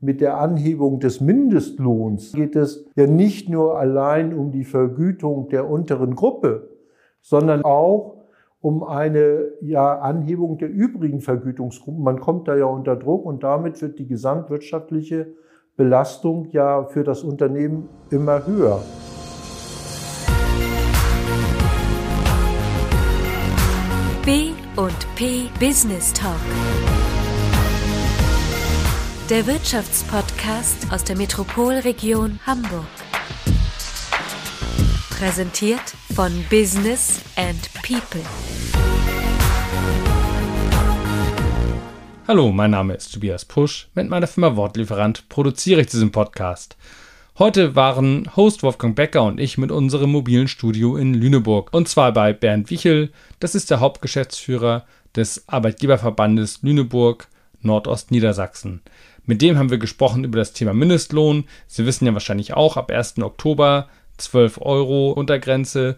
mit der Anhebung des Mindestlohns geht es ja nicht nur allein um die Vergütung der unteren Gruppe, sondern auch um eine ja, Anhebung der übrigen Vergütungsgruppen. Man kommt da ja unter Druck und damit wird die gesamtwirtschaftliche Belastung ja für das Unternehmen immer höher. B und P Business Talk. Der Wirtschaftspodcast aus der Metropolregion Hamburg. Präsentiert von Business and People. Hallo, mein Name ist Tobias Pusch. Mit meiner Firma Wortlieferant produziere ich diesen Podcast. Heute waren Host Wolfgang Becker und ich mit unserem mobilen Studio in Lüneburg. Und zwar bei Bernd Wichel, das ist der Hauptgeschäftsführer des Arbeitgeberverbandes Lüneburg Nordostniedersachsen. Mit dem haben wir gesprochen über das Thema Mindestlohn. Sie wissen ja wahrscheinlich auch, ab 1. Oktober 12 Euro Untergrenze.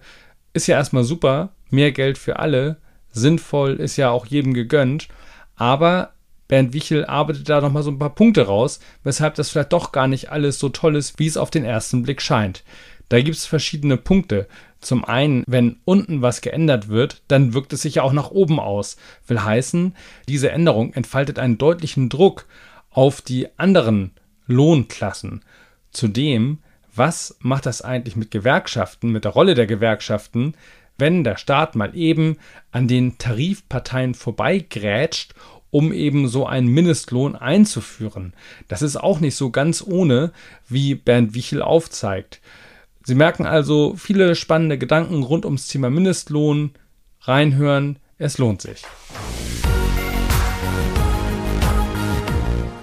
Ist ja erstmal super, mehr Geld für alle, sinnvoll, ist ja auch jedem gegönnt. Aber Bernd Wichel arbeitet da nochmal so ein paar Punkte raus, weshalb das vielleicht doch gar nicht alles so toll ist, wie es auf den ersten Blick scheint. Da gibt es verschiedene Punkte. Zum einen, wenn unten was geändert wird, dann wirkt es sich ja auch nach oben aus. Will heißen, diese Änderung entfaltet einen deutlichen Druck auf die anderen Lohnklassen. Zudem was macht das eigentlich mit Gewerkschaften, mit der Rolle der Gewerkschaften, wenn der Staat mal eben an den Tarifparteien vorbeigrätscht, um eben so einen Mindestlohn einzuführen. Das ist auch nicht so ganz ohne, wie Bernd Wichel aufzeigt. Sie merken also viele spannende Gedanken rund ums Thema Mindestlohn. Reinhören, es lohnt sich.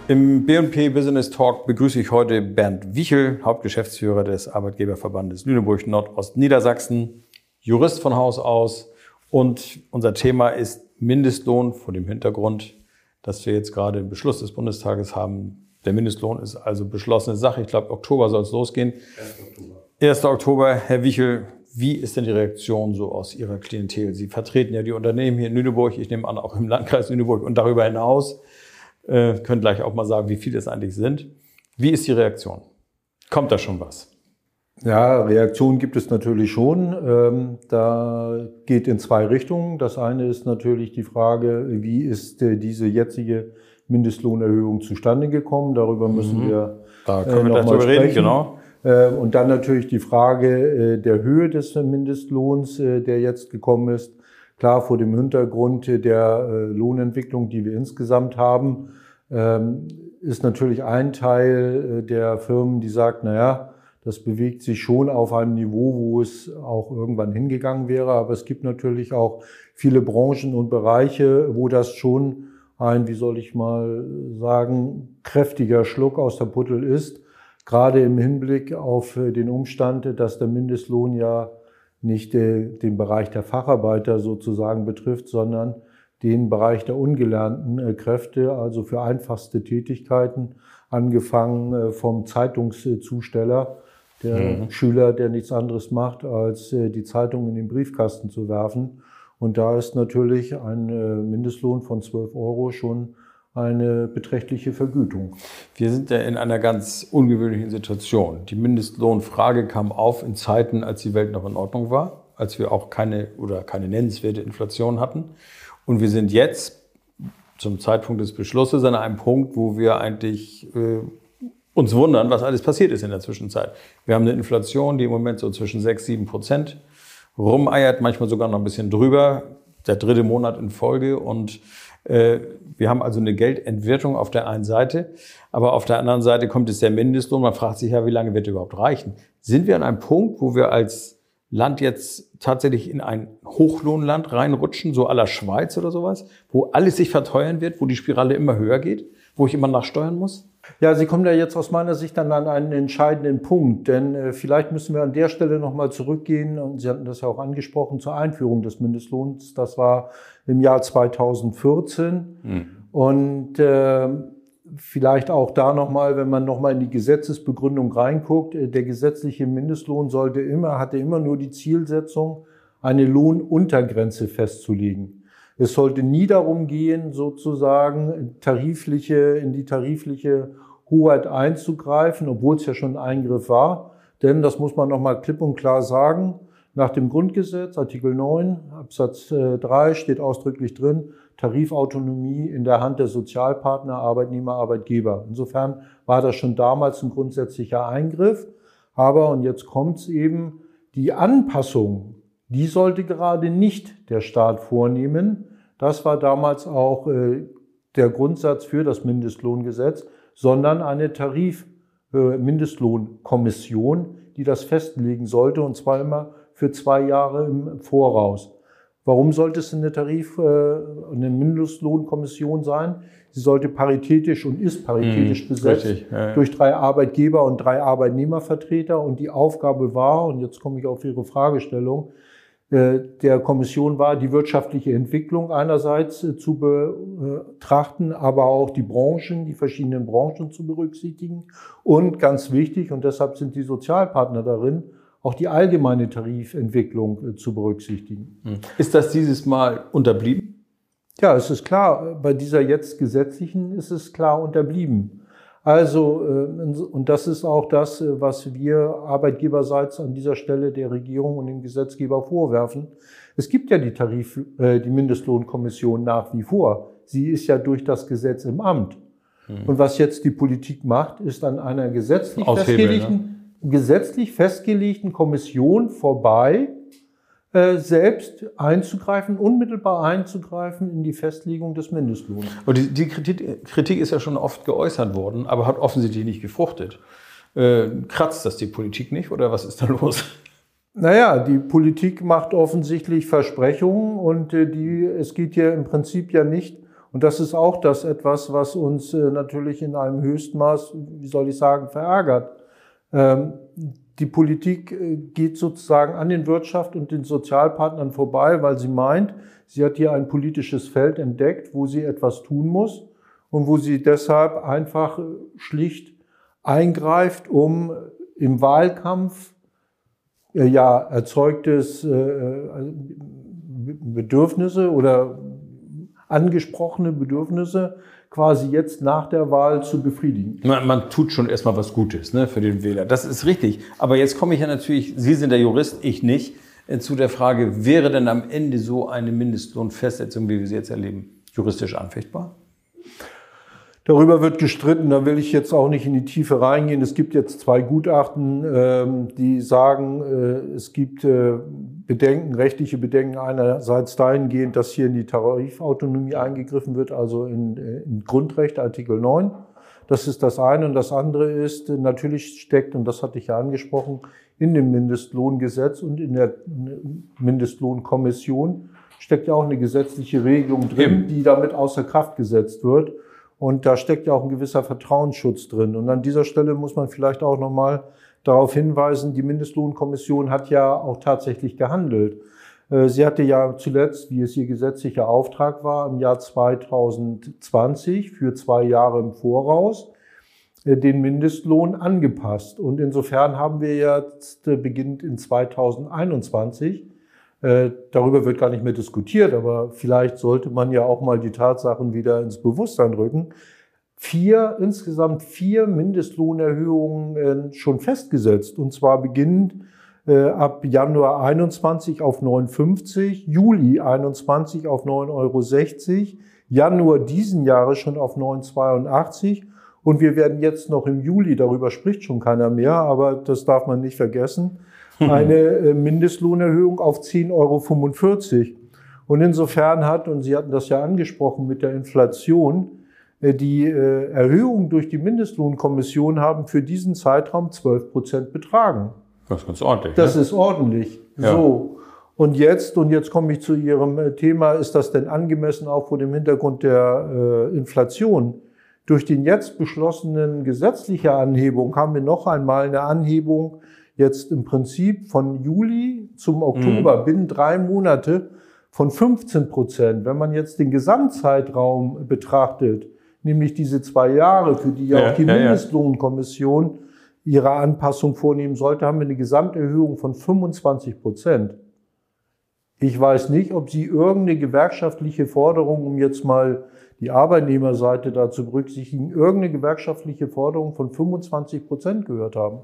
Im B&P Business Talk begrüße ich heute Bernd Wichel, Hauptgeschäftsführer des Arbeitgeberverbandes Lüneburg Nordost-Niedersachsen, Jurist von Haus aus. Und unser Thema ist Mindestlohn vor dem Hintergrund, dass wir jetzt gerade den Beschluss des Bundestages haben. Der Mindestlohn ist also beschlossene Sache. Ich glaube, Oktober soll es losgehen. 1. Oktober. 1. Oktober. Herr Wichel, wie ist denn die Reaktion so aus Ihrer Klientel? Sie vertreten ja die Unternehmen hier in Lüneburg, ich nehme an, auch im Landkreis Lüneburg und darüber hinaus. Äh, können gleich auch mal sagen, wie viele es eigentlich sind. Wie ist die Reaktion? Kommt da schon was? Ja, Reaktion gibt es natürlich schon. Ähm, da geht in zwei Richtungen. Das eine ist natürlich die Frage, wie ist äh, diese jetzige Mindestlohnerhöhung zustande gekommen? Darüber müssen mhm. wir da können äh, wir darüber reden, genau. Äh, und dann natürlich die Frage äh, der Höhe des Mindestlohns, äh, der jetzt gekommen ist. Klar, vor dem Hintergrund der äh, Lohnentwicklung, die wir insgesamt haben, ähm, ist natürlich ein Teil äh, der Firmen, die sagt, na ja, das bewegt sich schon auf einem Niveau, wo es auch irgendwann hingegangen wäre. Aber es gibt natürlich auch viele Branchen und Bereiche, wo das schon ein, wie soll ich mal sagen, kräftiger Schluck aus der Puttel ist. Gerade im Hinblick auf äh, den Umstand, dass der Mindestlohn ja nicht den Bereich der Facharbeiter sozusagen betrifft, sondern den Bereich der ungelernten äh, Kräfte, also für einfachste Tätigkeiten, angefangen äh, vom Zeitungszusteller, der mhm. Schüler, der nichts anderes macht, als äh, die Zeitung in den Briefkasten zu werfen. Und da ist natürlich ein Mindestlohn von 12 Euro schon eine beträchtliche Vergütung. Wir sind ja in einer ganz ungewöhnlichen Situation. Die Mindestlohnfrage kam auf in Zeiten, als die Welt noch in Ordnung war, als wir auch keine oder keine nennenswerte Inflation hatten. Und wir sind jetzt zum Zeitpunkt des Beschlusses an einem Punkt, wo wir eigentlich äh, uns wundern, was alles passiert ist in der Zwischenzeit. Wir haben eine Inflation, die im Moment so zwischen 6, 7 Prozent rumeiert, manchmal sogar noch ein bisschen drüber, der dritte Monat in Folge und wir haben also eine Geldentwertung auf der einen Seite, aber auf der anderen Seite kommt es der Mindestlohn. Man fragt sich ja, wie lange wird er überhaupt reichen? Sind wir an einem Punkt, wo wir als Land jetzt tatsächlich in ein Hochlohnland reinrutschen, so aller Schweiz oder sowas, wo alles sich verteuern wird, wo die Spirale immer höher geht, wo ich immer nachsteuern muss? Ja, Sie kommen ja jetzt aus meiner Sicht dann an einen entscheidenden Punkt, denn äh, vielleicht müssen wir an der Stelle nochmal zurückgehen, und Sie hatten das ja auch angesprochen, zur Einführung des Mindestlohns. Das war im Jahr 2014. Mhm. Und äh, vielleicht auch da nochmal, wenn man nochmal in die Gesetzesbegründung reinguckt, äh, der gesetzliche Mindestlohn sollte immer, hatte immer nur die Zielsetzung, eine Lohnuntergrenze festzulegen. Es sollte nie darum gehen, sozusagen tarifliche, in die tarifliche Hoheit einzugreifen, obwohl es ja schon ein Eingriff war. Denn, das muss man nochmal klipp und klar sagen, nach dem Grundgesetz, Artikel 9, Absatz 3 steht ausdrücklich drin, Tarifautonomie in der Hand der Sozialpartner, Arbeitnehmer, Arbeitgeber. Insofern war das schon damals ein grundsätzlicher Eingriff. Aber, und jetzt kommt's eben, die Anpassung, die sollte gerade nicht der Staat vornehmen. Das war damals auch äh, der Grundsatz für das Mindestlohngesetz, sondern eine Tarif-Mindestlohnkommission, äh, die das festlegen sollte, und zwar immer für zwei Jahre im Voraus. Warum sollte es eine Tarif-, äh, eine Mindestlohnkommission sein? Sie sollte paritätisch und ist paritätisch mmh, besetzt richtig, ja, ja. durch drei Arbeitgeber und drei Arbeitnehmervertreter. Und die Aufgabe war, und jetzt komme ich auf Ihre Fragestellung, der Kommission war, die wirtschaftliche Entwicklung einerseits äh, zu betrachten, aber auch die Branchen, die verschiedenen Branchen zu berücksichtigen. Und ganz wichtig, und deshalb sind die Sozialpartner darin, auch die allgemeine Tarifentwicklung äh, zu berücksichtigen. Hm. Ist das dieses Mal unterblieben? Ja, es ist klar, bei dieser jetzt gesetzlichen ist es klar unterblieben. Also, äh, und das ist auch das, äh, was wir arbeitgeberseits an dieser Stelle der Regierung und dem Gesetzgeber vorwerfen. Es gibt ja die Tarif, die Mindestlohnkommission nach wie vor. Sie ist ja durch das Gesetz im Amt. Hm. Und was jetzt die Politik macht, ist an einer gesetzlich festgelegten, ne? gesetzlich festgelegten Kommission vorbei, äh, selbst einzugreifen, unmittelbar einzugreifen in die Festlegung des Mindestlohns. Und die, die Kritik, Kritik, ist ja schon oft geäußert worden, aber hat offensichtlich nicht gefruchtet. Äh, kratzt das die Politik nicht oder was ist da los? Naja, die Politik macht offensichtlich Versprechungen und äh, die, es geht ja im Prinzip ja nicht, und das ist auch das etwas, was uns äh, natürlich in einem Höchstmaß, wie soll ich sagen, verärgert. Ähm, die Politik äh, geht sozusagen an den Wirtschaft und den Sozialpartnern vorbei, weil sie meint, sie hat hier ein politisches Feld entdeckt, wo sie etwas tun muss und wo sie deshalb einfach äh, schlicht eingreift, um im Wahlkampf äh, ja erzeugtes Bedürfnisse oder angesprochene Bedürfnisse quasi jetzt nach der Wahl zu befriedigen. Man, man tut schon erstmal was Gutes ne, für den Wähler. Das ist richtig. Aber jetzt komme ich ja natürlich, Sie sind der Jurist, ich nicht, äh, zu der Frage, wäre denn am Ende so eine Mindestlohnfestsetzung, wie wir sie jetzt erleben, juristisch anfechtbar? Darüber wird gestritten, da will ich jetzt auch nicht in die Tiefe reingehen. Es gibt jetzt zwei Gutachten, ähm, die sagen, äh, es gibt äh, Bedenken, rechtliche Bedenken einerseits dahingehend, dass hier in die Tarifautonomie eingegriffen wird, also in, äh, in Grundrecht Artikel 9. Das ist das eine. Und das andere ist, natürlich steckt, und das hatte ich ja angesprochen, in dem Mindestlohngesetz und in der Mindestlohnkommission steckt ja auch eine gesetzliche Regelung drin, die damit außer Kraft gesetzt wird. Und da steckt ja auch ein gewisser Vertrauensschutz drin. Und an dieser Stelle muss man vielleicht auch nochmal darauf hinweisen, die Mindestlohnkommission hat ja auch tatsächlich gehandelt. Äh, sie hatte ja zuletzt, wie es ihr gesetzlicher Auftrag war, im Jahr 2020 für zwei Jahre im Voraus äh, den Mindestlohn angepasst. Und insofern haben wir jetzt äh, beginnend in 2021 äh, darüber wird gar nicht mehr diskutiert, aber vielleicht sollte man ja auch mal die Tatsachen wieder ins Bewusstsein rücken. Vier, insgesamt vier Mindestlohnerhöhungen äh, schon festgesetzt und zwar beginnend äh, ab Januar 21 auf 9,50, Juli 21 auf 9,60 Euro, Januar diesen Jahres schon auf 9,82 und wir werden jetzt noch im Juli, darüber spricht schon keiner mehr, aber das darf man nicht vergessen, eine äh, Mindestlohnerhöhung auf 10,45 Euro. Und insofern hat, und Sie hatten das ja angesprochen mit der Inflation, äh, die äh, Erhöhung durch die Mindestlohnkommission haben für diesen Zeitraum 12 Prozent betragen. Das ist ganz ordentlich. Das ne? ist ordentlich. Ja. So. Und jetzt, und jetzt komme ich zu Ihrem Thema, ist das denn angemessen auch vor dem Hintergrund der Inflation? Durch den jetzt beschlossenen gesetzliche Anhebung haben wir noch einmal eine Anhebung jetzt im Prinzip von Juli zum Oktober mhm. binnen drei Monate von 15 Prozent. Wenn man jetzt den Gesamtzeitraum betrachtet, nämlich diese zwei Jahre, für die ja, auch die ja, Mindestlohnkommission ihre Anpassung vornehmen sollte, haben wir eine Gesamterhöhung von 25 Prozent. Ich weiß nicht, ob Sie irgendeine gewerkschaftliche Forderung, um jetzt mal die Arbeitnehmerseite da zu berücksichtigen, irgendeine gewerkschaftliche Forderung von 25 Prozent gehört haben.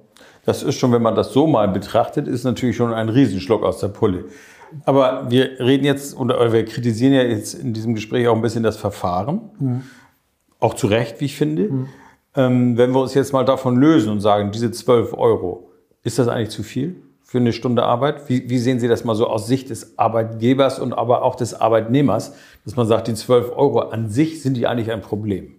Das ist schon, wenn man das so mal betrachtet, ist natürlich schon ein Riesenschluck aus der Pulle. Aber wir reden jetzt oder wir kritisieren ja jetzt in diesem Gespräch auch ein bisschen das Verfahren. Mhm. Auch zu Recht, wie ich finde. Mhm. Ähm, wenn wir uns jetzt mal davon lösen und sagen, diese 12 Euro, ist das eigentlich zu viel? Für eine Stunde Arbeit? Wie, wie, sehen Sie das mal so aus Sicht des Arbeitgebers und aber auch des Arbeitnehmers, dass man sagt, die 12 Euro an sich sind die eigentlich ein Problem?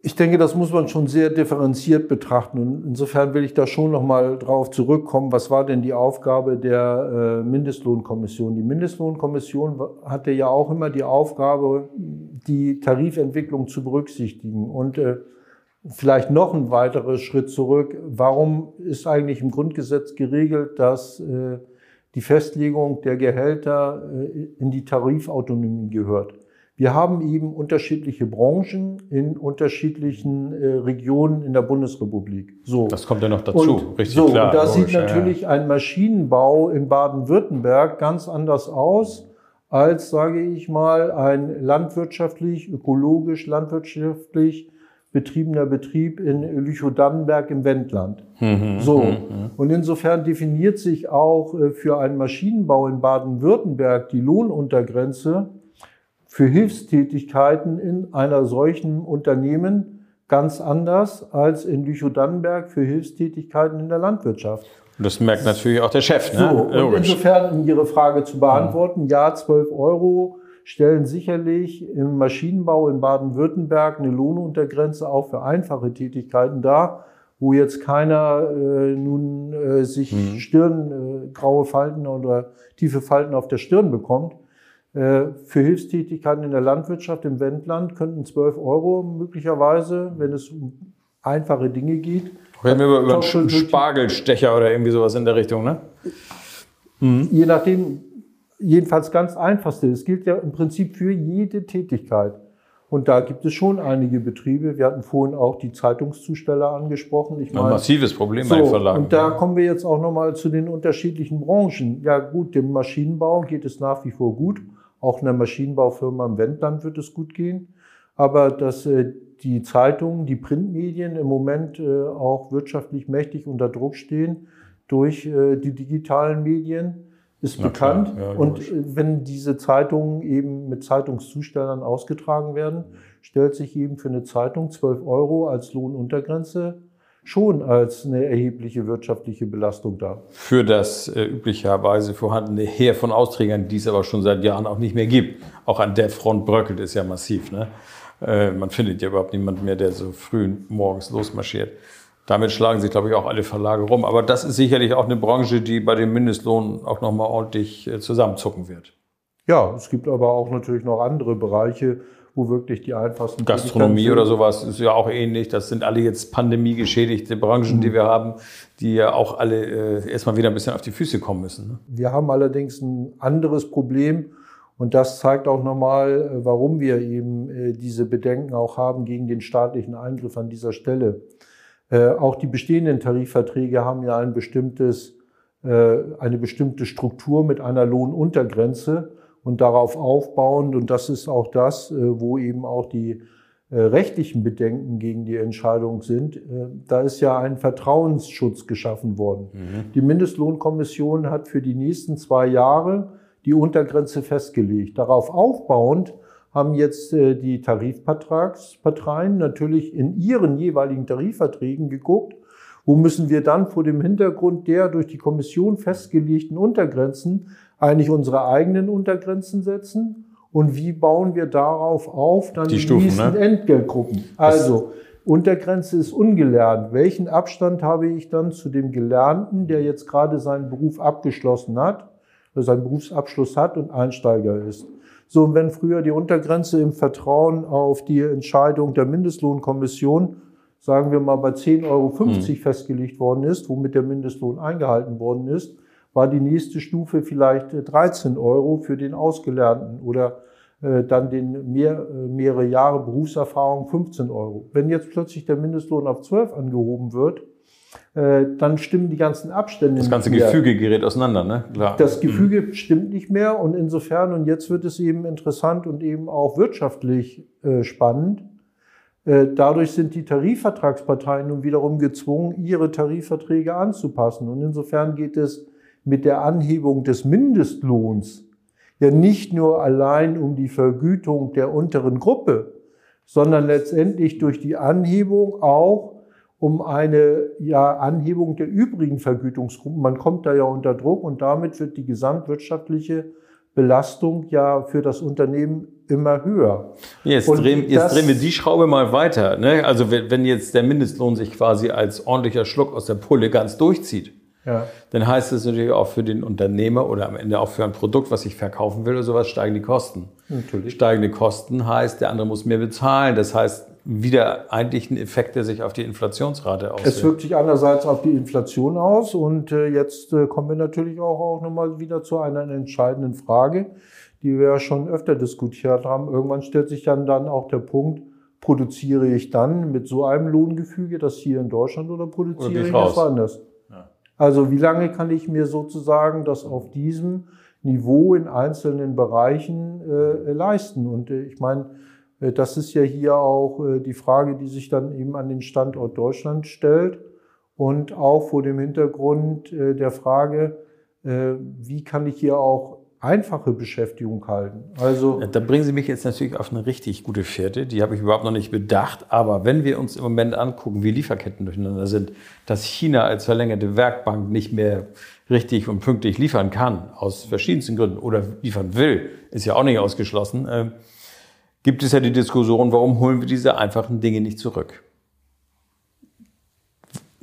Ich denke, das muss man schon sehr differenziert betrachten. Und insofern will ich da schon nochmal drauf zurückkommen. Was war denn die Aufgabe der äh, Mindestlohnkommission? Die Mindestlohnkommission hatte ja auch immer die Aufgabe, die Tarifentwicklung zu berücksichtigen. Und äh, Vielleicht noch ein weiterer Schritt zurück. Warum ist eigentlich im Grundgesetz geregelt, dass äh, die Festlegung der Gehälter äh, in die Tarifautonomie gehört? Wir haben eben unterschiedliche Branchen in unterschiedlichen äh, Regionen in der Bundesrepublik. So. Das kommt ja noch dazu, und, richtig so, klar. Und da sieht natürlich ja. ein Maschinenbau in Baden-Württemberg ganz anders aus als, sage ich mal, ein landwirtschaftlich, ökologisch, landwirtschaftlich betriebener Betrieb in Lüchow-Dannenberg im Wendland. Mhm, so. Mhm, mhm. Und insofern definiert sich auch äh, für einen Maschinenbau in Baden-Württemberg die Lohnuntergrenze für Hilfstätigkeiten in einer solchen Unternehmen ganz anders als in Lüchow-Dannenberg für Hilfstätigkeiten in der Landwirtschaft. Und das merkt natürlich auch der Chef. Ne? So, und insofern, um Ihre Frage zu beantworten, ja, 12 Euro stellen sicherlich im Maschinenbau in Baden-Württemberg eine Lohnuntergrenze auch für einfache Tätigkeiten dar, wo jetzt keiner äh, nun äh, sich mhm. Stirn, äh, graue Falten oder tiefe Falten auf der Stirn bekommt. Äh, für Hilfstätigkeiten in der Landwirtschaft im Wendland könnten 12 Euro möglicherweise, wenn es um einfache Dinge geht. Reden wir über, über einen Spargelstecher oder irgendwie sowas in der Richtung, ne? Mhm. Je nachdem, jedenfalls ganz einfachste. Es gilt ja im Prinzip für jede Tätigkeit. Und da gibt es schon einige Betriebe. Wir hatten vorhin auch die Zeitungszusteller angesprochen. Ich meine, ein massives Problem so, bei den Verlagen. Und da kommen wir jetzt auch nochmal zu den unterschiedlichen Branchen. Ja gut, dem Maschinenbau geht es nach wie vor gut. Auch in der Maschinenbaufirma im Wendland wird es gut gehen. Aber dass äh, die Zeitungen, die Printmedien im Moment äh, auch wirtschaftlich mächtig unter Druck stehen durch äh, die digitalen Medien, ist Na bekannt. Ja, und wenn diese Zeitungen eben mit Zeitungszustellern ausgetragen werden, stellt sich eben für eine Zeitung 12 Euro als Lohnuntergrenze schon als eine erhebliche wirtschaftliche Belastung dar. Für das äh, üblicherweise vorhandene Heer von Austrägern, die es aber schon seit Jahren auch nicht mehr gibt. Auch an der Front bröckelt es ja massiv. Ne? Äh, man findet ja überhaupt niemanden mehr, der so früh morgens losmarschiert. Damit schlagen sich, glaube ich, auch alle Verlage rum. Aber das ist sicherlich auch eine Branche, die bei dem Mindestlohn auch nochmal ordentlich äh, zusammenzucken wird. Ja, es gibt aber auch natürlich noch andere Bereiche, wo wirklich die einfachsten. Gastronomie oder sowas ist ja auch ähnlich. Das sind alle jetzt pandemiegeschädigte Branchen, die wir haben, die ja auch alle äh, erstmal wieder ein bisschen auf die Füße kommen müssen. Ne? Wir haben allerdings ein anderes Problem. Und das zeigt auch nochmal, äh, warum wir eben äh, diese Bedenken auch haben gegen den staatlichen Eingriff an dieser Stelle. Äh, auch die bestehenden Tarifverträge haben ja ein bestimmtes, äh, eine bestimmte Struktur mit einer Lohnuntergrenze und darauf aufbauend, und das ist auch das, äh, wo eben auch die rechtlichen Bedenken gegen die Entscheidung sind, da ist ja ein Vertrauensschutz geschaffen worden. Mhm. Die Mindestlohnkommission hat für die nächsten zwei Jahre die Untergrenze festgelegt. Darauf aufbauend haben jetzt äh, die Tarifvertragsparteien natürlich in ihren jeweiligen Tarifverträgen geguckt, wo müssen wir dann vor dem Hintergrund der durch die Kommission festgelegten Untergrenzen eigentlich unsere eigenen Untergrenzen setzen und wie bauen wir darauf auf dann die, die Stufen, nächsten ne? Entgeltgruppen. Also Untergrenze ist ungelernt. Welchen Abstand habe ich dann zu dem Gelernten, der jetzt gerade seinen Beruf abgeschlossen hat, seinen Berufsabschluss hat und Einsteiger ist? So, wenn früher die Untergrenze im Vertrauen auf die Entscheidung der Mindestlohnkommission, sagen wir mal bei 10,50 Euro mhm. festgelegt worden ist, womit der Mindestlohn eingehalten worden ist, war die nächste Stufe vielleicht 13 Euro für den Ausgelernten oder äh, dann den mehr, äh, mehrere Jahre Berufserfahrung 15 Euro. Wenn jetzt plötzlich der Mindestlohn auf 12 angehoben wird, äh, dann stimmen die ganzen Abstände. Das ganze. Gefüge gerät auseinander, ne? Klar. Das Gefüge stimmt nicht mehr und insofern, und jetzt wird es eben interessant und eben auch wirtschaftlich äh, spannend. Äh, dadurch sind die Tarifvertragsparteien nun wiederum gezwungen, ihre Tarifverträge anzupassen. Und insofern geht es mit der Anhebung des Mindestlohns ja nicht nur allein um die Vergütung der unteren Gruppe, sondern letztendlich durch die Anhebung auch um eine ja, Anhebung der übrigen Vergütungsgruppen. Man kommt da ja unter Druck und damit wird die gesamtwirtschaftliche Belastung ja für das Unternehmen immer höher. Jetzt, drehen, jetzt drehen wir die Schraube mal weiter. Ne? Also wenn jetzt der Mindestlohn sich quasi als ordentlicher Schluck aus der Pulle ganz durchzieht, ja. dann heißt es natürlich auch für den Unternehmer oder am Ende auch für ein Produkt, was ich verkaufen will oder sowas, steigen die Kosten. Natürlich. Steigende Kosten heißt, der andere muss mehr bezahlen. Das heißt, wieder eigentlich ein Effekt, der sich auf die Inflationsrate auswirkt. Es wirkt sich andererseits auf die Inflation aus. Und äh, jetzt äh, kommen wir natürlich auch, auch nochmal wieder zu einer entscheidenden Frage, die wir ja schon öfter diskutiert haben. Irgendwann stellt sich dann, dann auch der Punkt, produziere ich dann mit so einem Lohngefüge das hier in Deutschland oder produziere oder ich das woanders? Also wie lange kann ich mir sozusagen das auf diesem Niveau in einzelnen Bereichen äh, leisten? Und äh, ich meine, das ist ja hier auch äh, die Frage, die sich dann eben an den Standort Deutschland stellt und auch vor dem Hintergrund äh, der Frage, wie kann ich hier auch einfache Beschäftigung halten. Also da bringen Sie mich jetzt natürlich auf eine richtig gute Fährte. Die habe ich überhaupt noch nicht bedacht. Aber wenn wir uns im Moment angucken, wie Lieferketten durcheinander sind, dass China als verlängerte Werkbank nicht mehr richtig und pünktlich liefern kann, aus verschiedensten Gründen, oder liefern will, ist ja auch nicht ausgeschlossen, äh, gibt es ja die Diskussion, warum holen wir diese einfachen Dinge nicht zurück?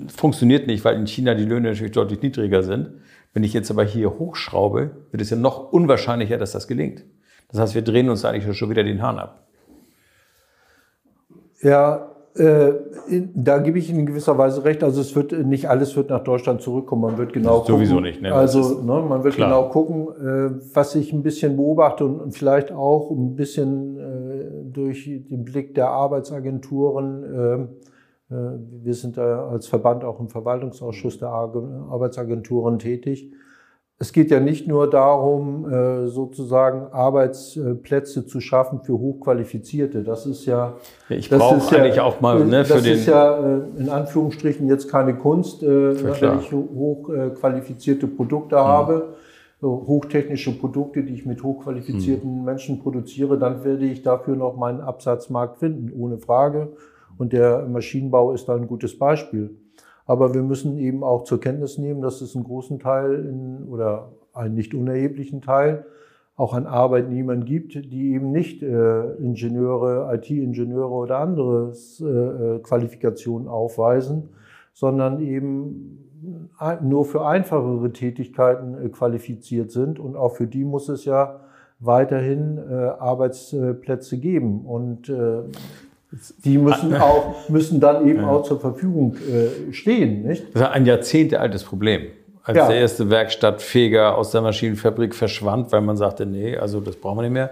Funktioniert nicht, weil in China die Löhne natürlich deutlich niedriger sind. Wenn ich jetzt aber hier hochschraube, wird es ja noch unwahrscheinlicher, dass das gelingt. Das heißt, wir drehen uns eigentlich schon wieder den Hahn ab. Ja, äh, da gebe ich Ihnen in gewisser Weise recht. Also es wird nicht alles wird nach Deutschland zurückkommen. Man wird genau gucken. Sowieso nicht. Ne? Also ne, man wird klar. genau gucken, äh, was ich ein bisschen beobachte und, und vielleicht auch ein bisschen äh, durch den Blick der Arbeitsagenturen ähm, äh, wir sind als Verband auch im Verwaltungsausschuss der Arbeitsagenturen tätig. Es geht ja nicht nur darum, äh, sozusagen Arbeitsplätze zu schaffen für Hochqualifizierte. Das ist ja. Ich brauche eigentlich ja, auch mal ne, für das den. Das ist ja äh, in Anführungsstrichen jetzt keine Kunst, wenn ich hochqualifizierte Produkte mhm. habe, hochtechnische Produkte, die ich mit hochqualifizierten mhm. Menschen produziere, dann werde ich dafür noch meinen Absatzmarkt finden, ohne Frage. Und der Maschinenbau ist da ein gutes Beispiel. Aber wir müssen eben auch zur Kenntnis nehmen, dass es einen großen Teil in, oder einen nicht unerheblichen Teil auch an Arbeitnehmern gibt, die eben nicht äh, Ingenieure, IT-Ingenieure oder andere äh, Qualifikationen aufweisen, sondern eben nur für einfachere Tätigkeiten äh, qualifiziert sind. Und auch für die muss es ja weiterhin äh, Arbeitsplätze geben. Und äh, die müssen auch, müssen dann eben ja. auch zur Verfügung stehen, nicht? Das ist ein Jahrzehnte altes Problem. Als ja. der erste Werkstattfeger aus der Maschinenfabrik verschwand, weil man sagte, nee, also das brauchen wir nicht mehr.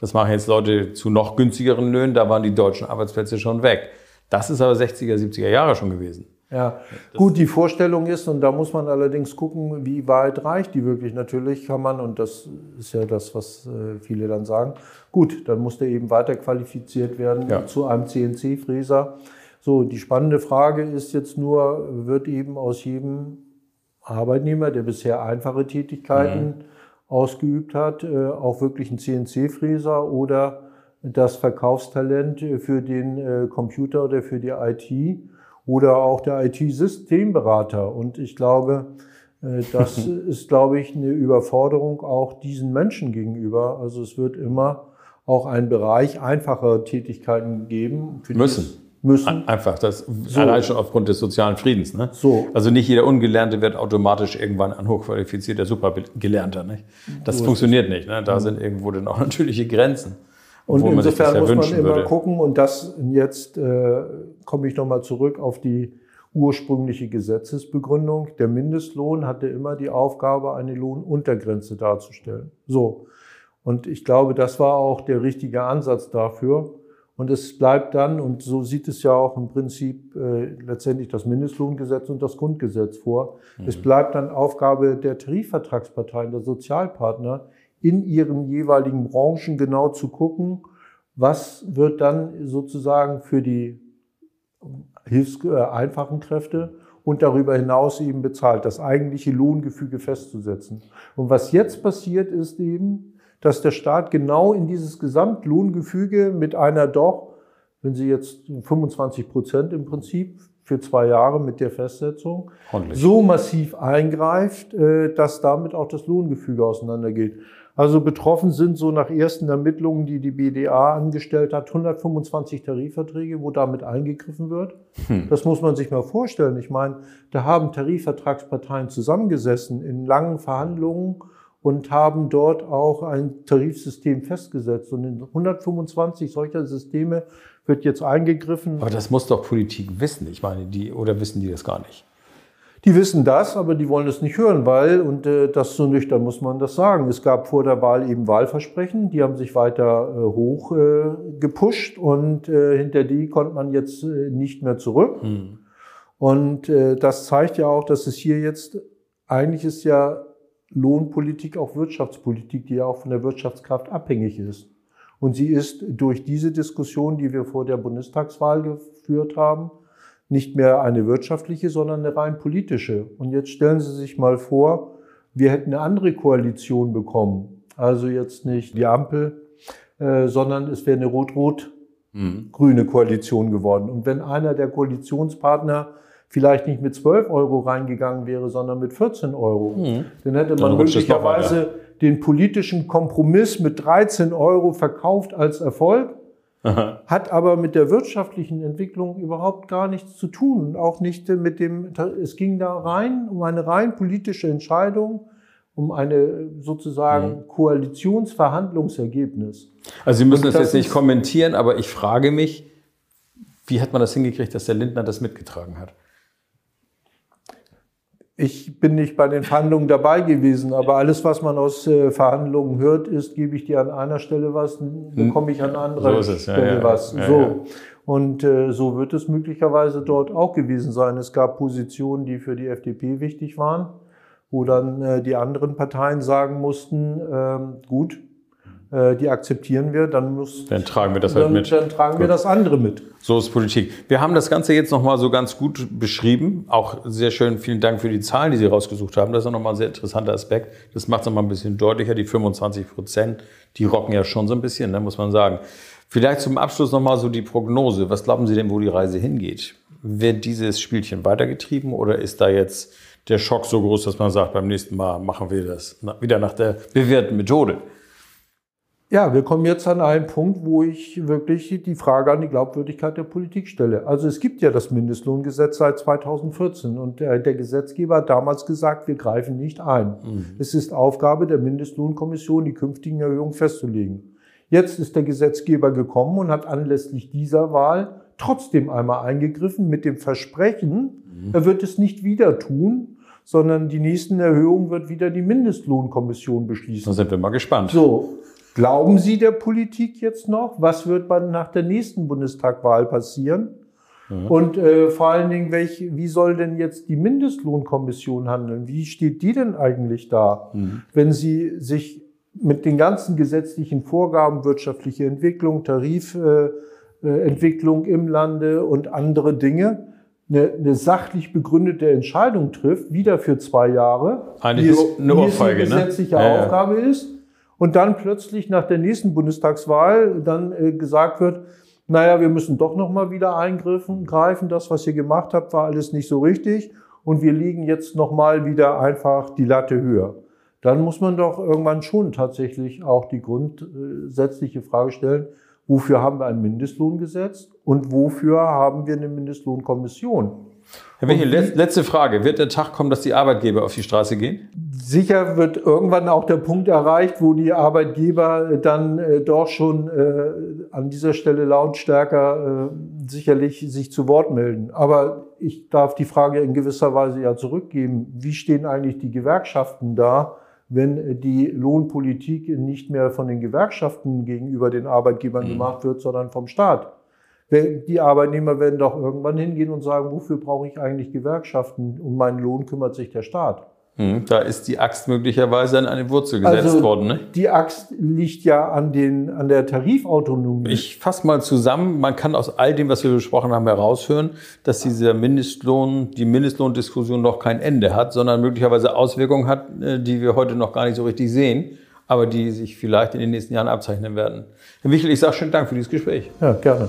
Das machen jetzt Leute zu noch günstigeren Löhnen, da waren die deutschen Arbeitsplätze schon weg. Das ist aber 60er, 70er Jahre schon gewesen. Ja, gut, die Vorstellung ist, und da muss man allerdings gucken, wie weit reicht die wirklich. Natürlich kann man, und das ist ja das, was äh, viele dann sagen, gut, dann muss der eben weiter qualifiziert werden ja. zu einem CNC-Fräser. So, die spannende Frage ist jetzt nur, wird eben aus jedem Arbeitnehmer, der bisher einfache Tätigkeiten mhm. ausgeübt hat, äh, auch wirklich ein CNC-Fräser oder das Verkaufstalent für den äh, Computer oder für die IT? Oder auch der IT-Systemberater. Und ich glaube, äh, das ist, glaube ich, eine Überforderung auch diesen Menschen gegenüber. Also es wird immer auch einen Bereich einfacher Tätigkeiten geben. müssen. Müssen. Einfach, das so. allein schon aufgrund des sozialen Friedens. Ne? So. Also nicht jeder Ungelernte wird automatisch irgendwann ein hochqualifizierter Supergelernter. Nicht? Das so funktioniert nicht. Ne? Da mhm. sind irgendwo dann auch natürliche Grenzen. Und insofern ja muss man immer würde. gucken, und das jetzt äh, komme ich nochmal zurück auf die ursprüngliche Gesetzesbegründung. Der Mindestlohn hatte immer die Aufgabe, eine Lohnuntergrenze darzustellen. So. Und ich glaube, das war auch der richtige Ansatz dafür. Und es bleibt dann, und so sieht es ja auch im Prinzip äh, letztendlich das Mindestlohngesetz und das Grundgesetz vor, mhm. es bleibt dann Aufgabe der Tarifvertragsparteien, der Sozialpartner, in ihren jeweiligen Branchen genau zu gucken, was wird dann sozusagen für die hilfs äh, einfachen Kräfte und darüber hinaus eben bezahlt, das eigentliche Lohngefüge festzusetzen. Und was jetzt passiert ist eben, dass der Staat genau in dieses Gesamtlohngefüge mit einer doch, wenn Sie jetzt 25 Prozent im Prinzip für zwei Jahre mit der Festsetzung, Ordentlich. so massiv eingreift, äh, dass damit auch das Lohngefüge auseinandergeht. Also betroffen sind so nach ersten Ermittlungen, die die BDA angestellt hat, 125 Tarifverträge, wo damit eingegriffen wird. Hm. Das muss man sich mal vorstellen. Ich meine, da haben Tarifvertragsparteien zusammengesessen in langen Verhandlungen und haben dort auch ein Tarifsystem festgesetzt. Und in 125 solcher Systeme wird jetzt eingegriffen. Aber das muss doch Politik wissen. Ich meine, die, oder wissen die das gar nicht? Die wissen das, aber die wollen es nicht hören, weil, und äh, das so nüchtern muss man das sagen, es gab vor der Wahl eben Wahlversprechen, die haben sich weiter äh, hoch äh, gepusht und äh, hinter die konnte man jetzt äh, nicht mehr zurück. Mhm. Und äh, das zeigt ja auch, dass es hier jetzt, eigentlich ist ja Lohnpolitik auch Wirtschaftspolitik, die ja auch von der Wirtschaftskraft abhängig ist. Und sie ist durch diese Diskussion, die wir vor der Bundestagswahl geführt haben, nicht mehr eine wirtschaftliche, sondern eine rein politische. Und jetzt stellen Sie sich mal vor, wir hätten eine andere Koalition bekommen. Also jetzt nicht die Ampel, äh, sondern es wäre eine rot-rot-grüne Koalition geworden. Und wenn einer der Koalitionspartner vielleicht nicht mit 12 Euro reingegangen wäre, sondern mit 14 Euro, mhm. dann hätte man dann möglicherweise den politischen Kompromiss mit 13 Euro verkauft als Erfolg Aha. hat aber mit der wirtschaftlichen Entwicklung überhaupt gar nichts zu tun. Auch nicht mit dem, es ging da rein um eine rein politische Entscheidung, um eine sozusagen mhm. Koalitionsverhandlungsergebnis. Also Sie müssen das, das, jetzt nicht kommentieren, aber ich frage mich, wie hat man das hingekriegt, dass der Lindner das mitgetragen hat? Ich bin nicht bei den Verhandlungen dabei gewesen, aber alles, was man aus äh, Verhandlungen hört, ist, gebe ich dir an einer Stelle was, bekomme ich an anderer so Stelle ja, was. Ja, so. Ja. Und äh, so wird es möglicherweise dort auch gewesen sein. Es gab Positionen, die für die FDP wichtig waren, wo dann äh, die anderen Parteien sagen mussten, ähm, gut, die akzeptieren wir, dann muss dann tragen wir das halt dann, mit. Dann tragen gut. wir das andere mit. So ist Politik. Wir haben das Ganze jetzt nochmal so ganz gut beschrieben. Auch sehr schön. Vielen Dank für die Zahlen, die Sie rausgesucht haben. Das ist nochmal ein sehr interessanter Aspekt. Das macht es nochmal ein bisschen deutlicher. Die 25 Prozent, die rocken ja schon so ein bisschen, ne, muss man sagen. Vielleicht zum Abschluss nochmal so die Prognose. Was glauben Sie denn, wo die Reise hingeht? Wird dieses Spielchen weitergetrieben oder ist da jetzt der Schock so groß, dass man sagt, beim nächsten Mal machen wir das wieder nach der bewährten Methode? Ja, wir kommen jetzt an einen Punkt, wo ich wirklich die Frage an die Glaubwürdigkeit der Politik stelle. Also es gibt ja das Mindestlohngesetz seit 2014 und der, der Gesetzgeber hat damals gesagt, wir greifen nicht ein. Mhm. Es ist Aufgabe der Mindestlohnkommission, die künftigen Erhöhungen festzulegen. Jetzt ist der Gesetzgeber gekommen und hat anlässlich dieser Wahl trotzdem einmal eingegriffen mit dem Versprechen, mhm. er wird es nicht wieder tun, sondern die nächsten Erhöhungen wird wieder die Mindestlohnkommission beschließen. Da sind wir mal gespannt. So, Glauben Sie der Politik jetzt noch? Was wird nach der nächsten Bundestagwahl passieren? Mhm. Und äh, vor allen Dingen, welch, wie soll denn jetzt die Mindestlohnkommission handeln? Wie steht die denn eigentlich da, mhm. wenn sie sich mit den ganzen gesetzlichen Vorgaben, wirtschaftliche Entwicklung, Tarifentwicklung äh, äh, im Lande und andere Dinge, eine, eine sachlich begründete Entscheidung trifft, wieder für zwei Jahre, Eigentlich wie es, eine Ohrfeige, wie es eine gesetzliche ne? Aufgabe ja. ist, und dann plötzlich nach der nächsten Bundestagswahl dann äh, gesagt wird, naja, wir müssen doch nochmal wieder eingreifen, greifen. Das, was ihr gemacht habt, war alles nicht so richtig. Und wir liegen jetzt nochmal wieder einfach die Latte höher. Dann muss man doch irgendwann schon tatsächlich auch die grundsätzliche Frage stellen, wofür haben wir ein Mindestlohngesetz und wofür haben wir eine Mindestlohnkommission? Herr Michel, letzte Frage. Wird der Tag kommen, dass die Arbeitgeber auf die Straße gehen? Sicher wird irgendwann auch der Punkt erreicht, wo die Arbeitgeber dann äh, doch schon äh, an dieser Stelle lautstärker äh, sicherlich sich zu Wort melden. Aber ich darf die Frage in gewisser Weise ja zurückgeben. Wie stehen eigentlich die Gewerkschaften da, wenn die Lohnpolitik nicht mehr von den Gewerkschaften gegenüber den Arbeitgebern mhm. gemacht wird, sondern vom Staat. Die Arbeitnehmer werden doch irgendwann hingehen und sagen, wofür brauche ich eigentlich Gewerkschaften? Um meinen Lohn kümmert sich der Staat. Hm, da ist die Axt möglicherweise an eine Wurzel gesetzt also, worden. Ne? Die Axt liegt ja an, den, an der Tarifautonomie. Ich fasse mal zusammen. Man kann aus all dem, was wir besprochen haben, heraushören, dass dieser Mindestlohn, die Mindestlohndiskussion noch kein Ende hat, sondern möglicherweise Auswirkungen hat, äh, die wir heute noch gar nicht so richtig sehen, aber die sich vielleicht in den nächsten Jahren abzeichnen werden. Herr Michel, ich sage schönen Dank für dieses Gespräch. Ja, gerne.